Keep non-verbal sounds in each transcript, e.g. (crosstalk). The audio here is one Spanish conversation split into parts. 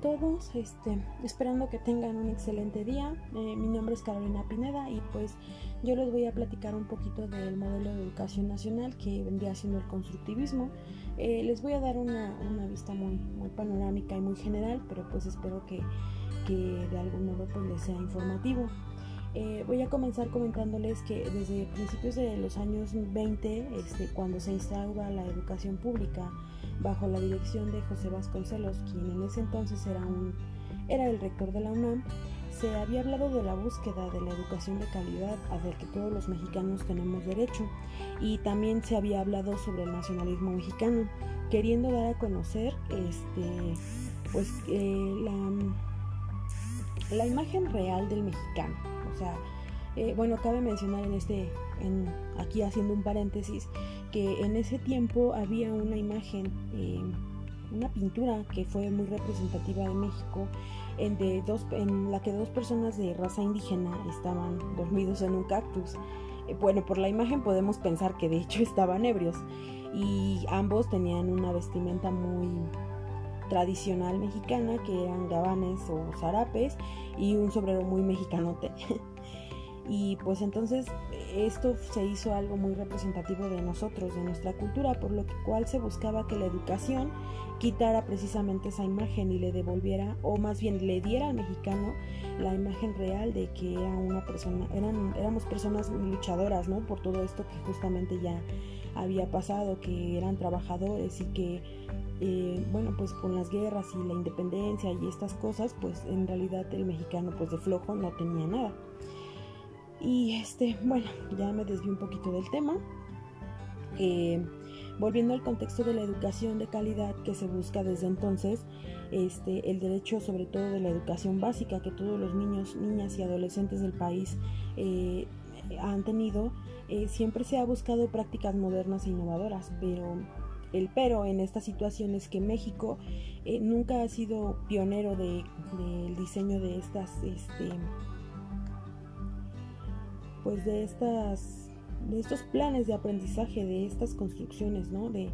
todos, este, esperando que tengan un excelente día. Eh, mi nombre es Carolina Pineda y pues yo les voy a platicar un poquito del modelo de educación nacional que vendría siendo el constructivismo. Eh, les voy a dar una, vista muy, muy panorámica y muy general, pero pues espero que, de algún modo pues les sea informativo. Eh, voy a comenzar comentándoles que desde principios de los años 20, este, cuando se instaura la educación pública, bajo la dirección de José Vasconcelos, quien en ese entonces era, un, era el rector de la UNAM, se había hablado de la búsqueda de la educación de calidad a la que todos los mexicanos tenemos derecho y también se había hablado sobre el nacionalismo mexicano, queriendo dar a conocer este, pues, eh, la, la imagen real del mexicano. O sea, eh, bueno, cabe mencionar en este, aquí haciendo un paréntesis, que en ese tiempo había una imagen, eh, una pintura que fue muy representativa de México, en la que dos personas de raza indígena estaban dormidos en un cactus. Eh, bueno, por la imagen podemos pensar que de hecho (laughs) estaban ebrios y ambos tenían una vestimenta muy tradicional mexicana que eran gabanes o zarapes y un sombrero muy mexicanote. (laughs) y pues entonces esto se hizo algo muy representativo de nosotros, de nuestra cultura, por lo cual se buscaba que la educación quitara precisamente esa imagen y le devolviera, o más bien le diera al mexicano la imagen real de que era una persona, eran, éramos personas luchadoras, ¿no? Por todo esto que justamente ya había pasado, que eran trabajadores y que, eh, bueno, pues con las guerras y la independencia y estas cosas, pues en realidad el mexicano, pues de flojo no tenía nada. Y este, bueno, ya me desvío un poquito del tema. Eh, volviendo al contexto de la educación de calidad que se busca desde entonces, este, el derecho sobre todo de la educación básica que todos los niños, niñas y adolescentes del país eh, han tenido, eh, siempre se ha buscado prácticas modernas e innovadoras, pero el pero en esta situación es que México nunca ha sido pionero del diseño de estas este, pues de estas de estos planes de aprendizaje, de estas construcciones, ¿no? De,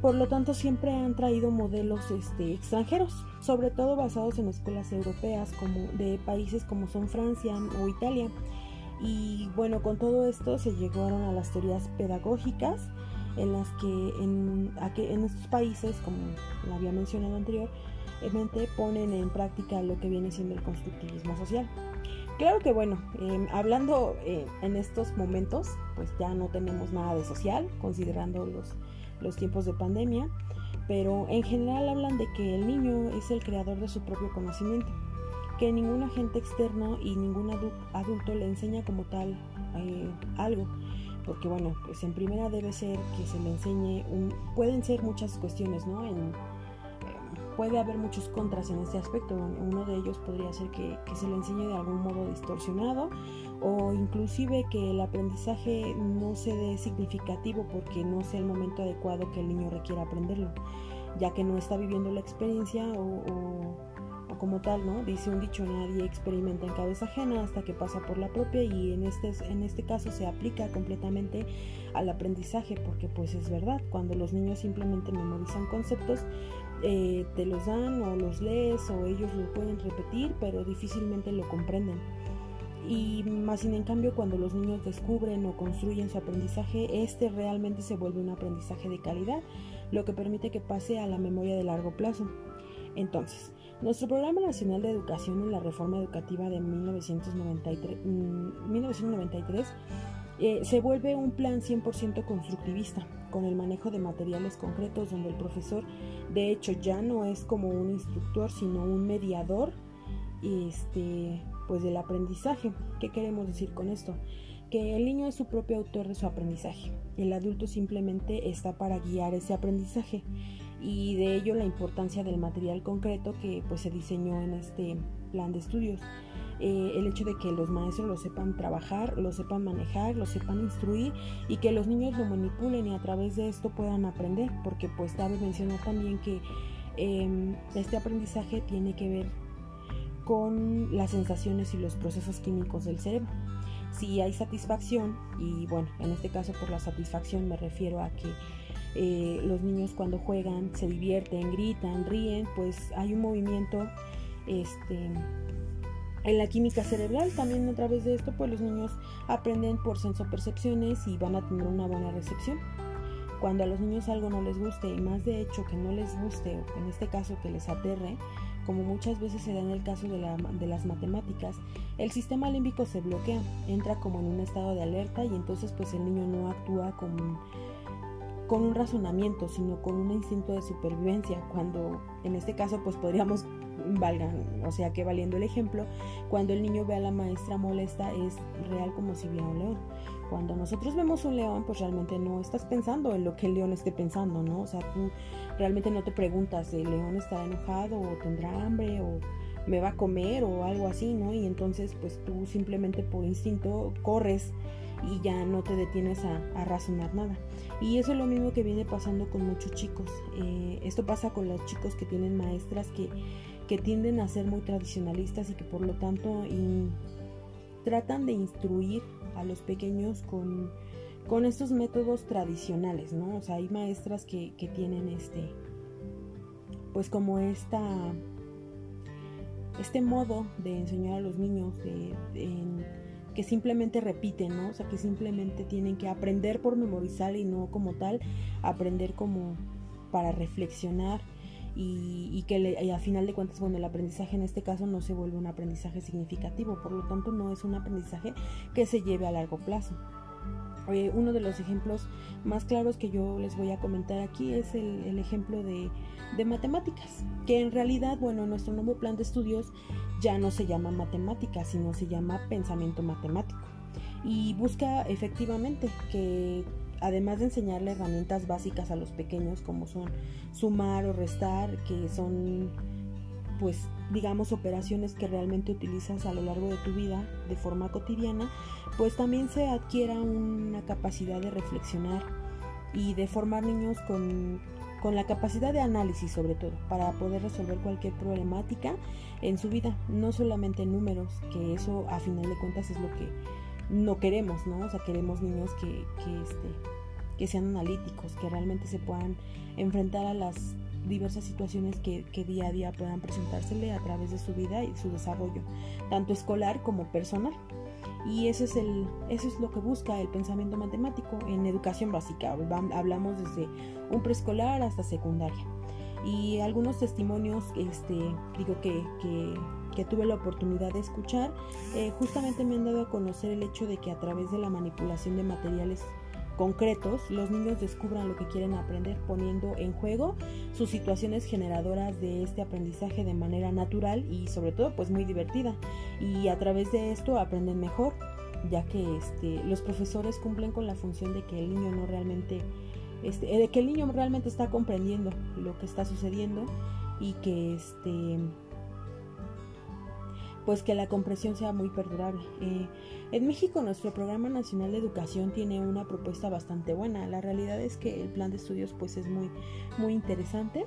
por lo tanto, siempre han traído modelos este, extranjeros, sobre todo basados en escuelas europeas, como de países como son Francia o Italia. Y bueno, con todo esto se llegaron a las teorías pedagógicas, en las que en, en estos países, como lo había mencionado anteriormente, ponen en práctica lo que viene siendo el constructivismo social. Claro que bueno, em, hablando eh, en estos momentos, pues ya no tenemos nada de social, considerando los, los tiempos de pandemia, pero en general hablan de que el niño es el creador de su propio conocimiento, que ningún agente externo y ningún adulto le enseña como tal eh, algo, porque bueno, pues en primera debe ser que se le enseñe, un, pueden ser muchas cuestiones, ¿no? En, puede haber muchos contras en este aspecto. Uno de ellos podría ser que, se le enseñe de algún modo distorsionado o inclusive que el aprendizaje no se dé significativo porque no sea el momento adecuado que el niño requiera aprenderlo, ya que no está viviendo la experiencia o, como tal, ¿no? Dice un dicho, nadie experimenta en cabeza ajena hasta que pasa por la propia y en este, en este caso se aplica completamente al aprendizaje porque pues es verdad, cuando los niños simplemente memorizan conceptos, eh, te los dan o los lees o ellos lo pueden repetir, pero difícilmente lo comprenden. Y más sin en cambio cuando los niños descubren o construyen su aprendizaje, este realmente se vuelve un aprendizaje de calidad, lo que permite que pase a la memoria de largo plazo. Entonces, nuestro Programa Nacional de Educación en la Reforma Educativa de 1993, 1993 mm, eh, se vuelve un plan 100% constructivista, con el manejo de materiales concretos donde el profesor de hecho ya no es como un instructor sino un mediador este pues del aprendizaje. Qué queremos decir con esto que el niño es su propio autor de su aprendizaje. El adulto simplemente está para guiar ese aprendizaje y de ello la importancia del material concreto que pues se diseñó en este plan de estudios eh, el hecho de que los maestros lo sepan trabajar, lo sepan manejar, lo sepan instruir y que los niños lo manipulen y a través de esto puedan aprender, porque pues cabe mencionar también que em, este aprendizaje tiene que ver con las sensaciones y los procesos químicos del cerebro. si hay satisfacción, y bueno, en este caso por la satisfacción me refiero a que eh, los niños cuando juegan se divierten, gritan, ríen, pues hay un movimiento este, en la química cerebral. También a través de esto, pues los niños aprenden por sensopercepciones y van a tener una buena recepción. Cuando a los niños algo no les guste, y más de hecho que no les guste, o en este caso que les aterre, como muchas veces se da en el caso de, las matemáticas, el sistema límbico se bloquea, entra como en un estado de alerta y entonces pues el niño no actúa con, con un razonamiento, sino con un instinto de supervivencia, cuando en este caso pues podríamos valgan, o sea que valiendo el ejemplo, cuando el niño ve a la maestra molesta es real como si viera un león. Cuando nosotros vemos un león, pues realmente no estás pensando en lo que el león esté pensando, ¿no? O sea, tú realmente no te preguntas, ¿el león está enojado o tendrá hambre o me va a comer o algo así, ¿no? Y entonces pues tú simplemente por instinto corres y ya no te detienes a, razonar nada. Y eso es lo mismo que viene pasando con muchos chicos. Eh, esto pasa con los chicos que tienen maestras que que tienden a ser muy tradicionalistas y que por lo tanto tratan de instruir a los pequeños con, con estos métodos tradicionales, ¿no? O sea, hay maestras que, tienen este, pues como esta, este modo de enseñar a los niños, de, que simplemente repiten, ¿no? O sea, que simplemente tienen que aprender por memorizar y no como tal, aprender como para reflexionar y, que a final de cuentas, bueno, el aprendizaje en este caso no se vuelve un aprendizaje significativo, por lo tanto no es un aprendizaje que se lleve a largo plazo. Eh, uno de los ejemplos más claros que yo les voy a comentar aquí es el, ejemplo de, de, matemáticas, que en realidad, bueno, nuestro nuevo plan de estudios ya no se llama matemáticas, sino se llama pensamiento matemático. Y busca efectivamente que además de enseñarle herramientas básicas a los pequeños como son sumar o restar, que son pues digamos operaciones que realmente utilizas a lo largo de tu vida de forma cotidiana, pues también se adquiera una capacidad de reflexionar y de formar niños con, con la capacidad de análisis sobre todo, para poder resolver cualquier problemática en su vida, no solamente números, que eso a final de cuentas es lo que no queremos, ¿no? O sea, queremos niños que, que, este, que sean analíticos, que realmente se puedan enfrentar a las diversas situaciones que, que, día a día puedan presentársele a través de su vida y su desarrollo, tanto escolar como personal. Y eso es, el, eso es lo que busca el pensamiento matemático en educación básica. Hablamos desde un preescolar hasta secundaria. Y algunos testimonios este, digo que, que tuve la oportunidad de escuchar, eh, justamente me han dado a conocer el hecho de que a través de la manipulación de materiales concretos, los niños descubran lo que quieren aprender poniendo en juego sus situaciones generadoras de este aprendizaje de manera natural y sobre todo pues muy divertida. Y a través de esto aprenden mejor, ya que este, los profesores cumplen con la función de que el niño no realmente, este, de que el niño realmente está comprendiendo lo que está sucediendo y que este pues que la compresión sea muy perdurable. Eh, en México nuestro programa nacional de educación tiene una propuesta bastante buena. La realidad es que el plan de estudios pues es muy muy interesante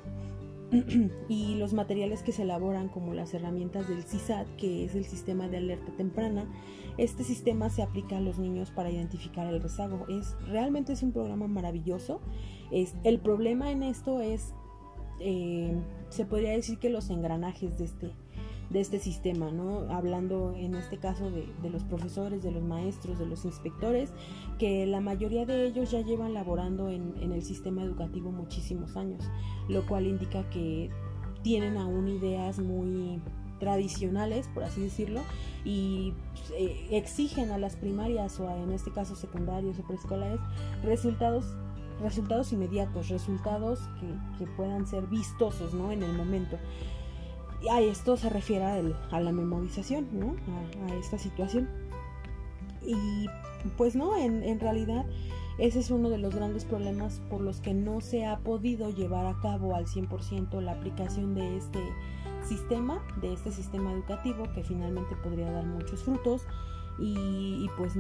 (clears throat) y los materiales que se elaboran como las herramientas del CISAT, que es el sistema de alerta temprana, este sistema se aplica a los niños para identificar el rezago. Es realmente es un programa maravilloso. Es el problema en esto es eh, se podría decir que los engranajes de este de este sistema, ¿no? Hablando en este caso de, los profesores, de los maestros, de los inspectores, que la mayoría de ellos ya llevan laborando en, el sistema educativo muchísimos años, lo cual indica que tienen aún ideas muy tradicionales, por así decirlo, y eh, exigen a las primarias o en este caso secundarios o preescolares resultados resultados inmediatos, resultados que, que, puedan ser vistosos ¿no? en el momento a esto se refiere a, la memorización, ¿no? A, esta situación. Y pues no, en, en, realidad ese es uno de los grandes problemas por los que no se ha podido llevar a cabo al 100% la aplicación de este sistema, de este sistema educativo que finalmente podría dar muchos frutos. Y, y pues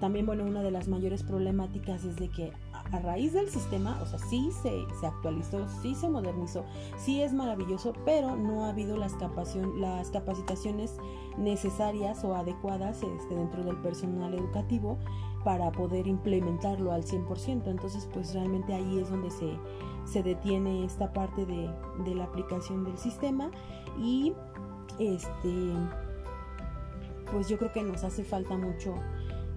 también, bueno, una de las mayores problemáticas es de que a raíz del sistema, o sea, sí se, se actualizó, sí se modernizó, sí es maravilloso, pero no ha habido las, las capacitaciones necesarias o adecuadas este, dentro del personal educativo para poder implementarlo al 100%. Entonces, pues realmente ahí es donde se, se detiene esta parte de, de la aplicación del sistema y este pues yo creo que nos hace falta mucho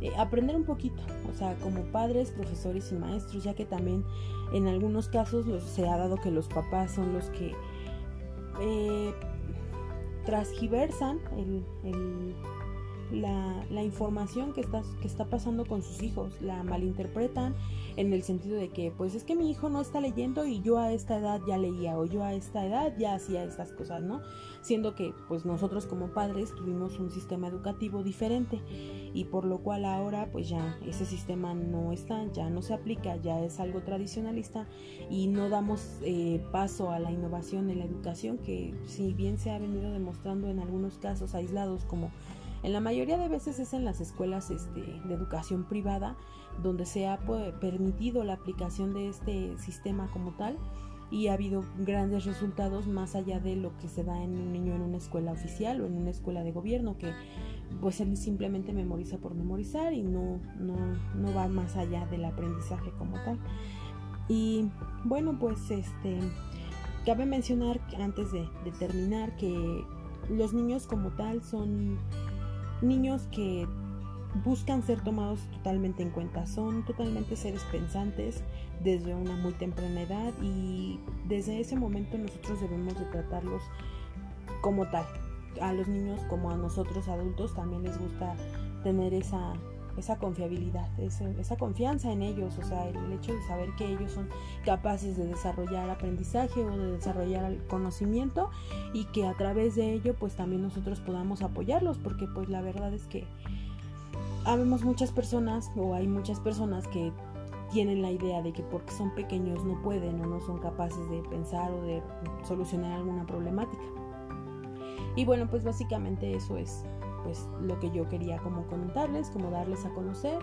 eh, aprender un poquito, o sea, como padres, profesores y maestros, ya que también en algunos casos se ha dado que los papás son los que eh, transgiversan el, la, la, información que está, que está pasando con sus hijos, la malinterpretan en el sentido de que pues es que mi hijo no está leyendo y yo a esta edad ya leía o yo a esta edad ya hacía estas cosas, ¿no? Siendo que pues nosotros como padres tuvimos un sistema educativo diferente y por lo cual ahora pues ya ese sistema no está, ya no se aplica, ya es algo tradicionalista y no damos eh, paso a la innovación en la educación que si bien se ha venido demostrando en algunos casos aislados como en la mayoría de veces es en las escuelas este, de educación privada donde se ha pues, permitido la aplicación de este sistema como tal y ha habido grandes resultados más allá de lo que se da en un niño en una escuela oficial o en una escuela de gobierno que pues él simplemente memoriza por memorizar y no, no, no va más allá del aprendizaje como tal. Y bueno, pues este cabe mencionar antes de, de terminar que los niños como tal son niños que buscan ser tomados totalmente en cuenta, son totalmente seres pensantes desde una muy temprana edad y desde ese momento nosotros debemos de tratarlos como tal. A los niños como a nosotros adultos también les gusta tener esa esa confiabilidad, esa, confianza en ellos, o sea, el hecho de saber que ellos son capaces de desarrollar aprendizaje o de desarrollar conocimiento y que a través de ello pues también nosotros podamos apoyarlos, porque pues la verdad es que habemos muchas personas o hay muchas personas que tienen la idea de que porque son pequeños no pueden o no son capaces de pensar o de solucionar alguna problemática. Y bueno, pues básicamente eso es pues lo que yo quería como comentarles, como darles a conocer.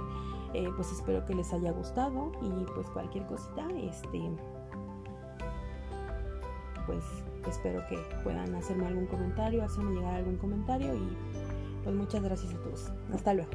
Eh, pues espero que les haya gustado y pues cualquier cosita, este, pues espero que puedan hacerme algún comentario, hacerme llegar algún comentario y pues muchas gracias a todos. Hasta luego.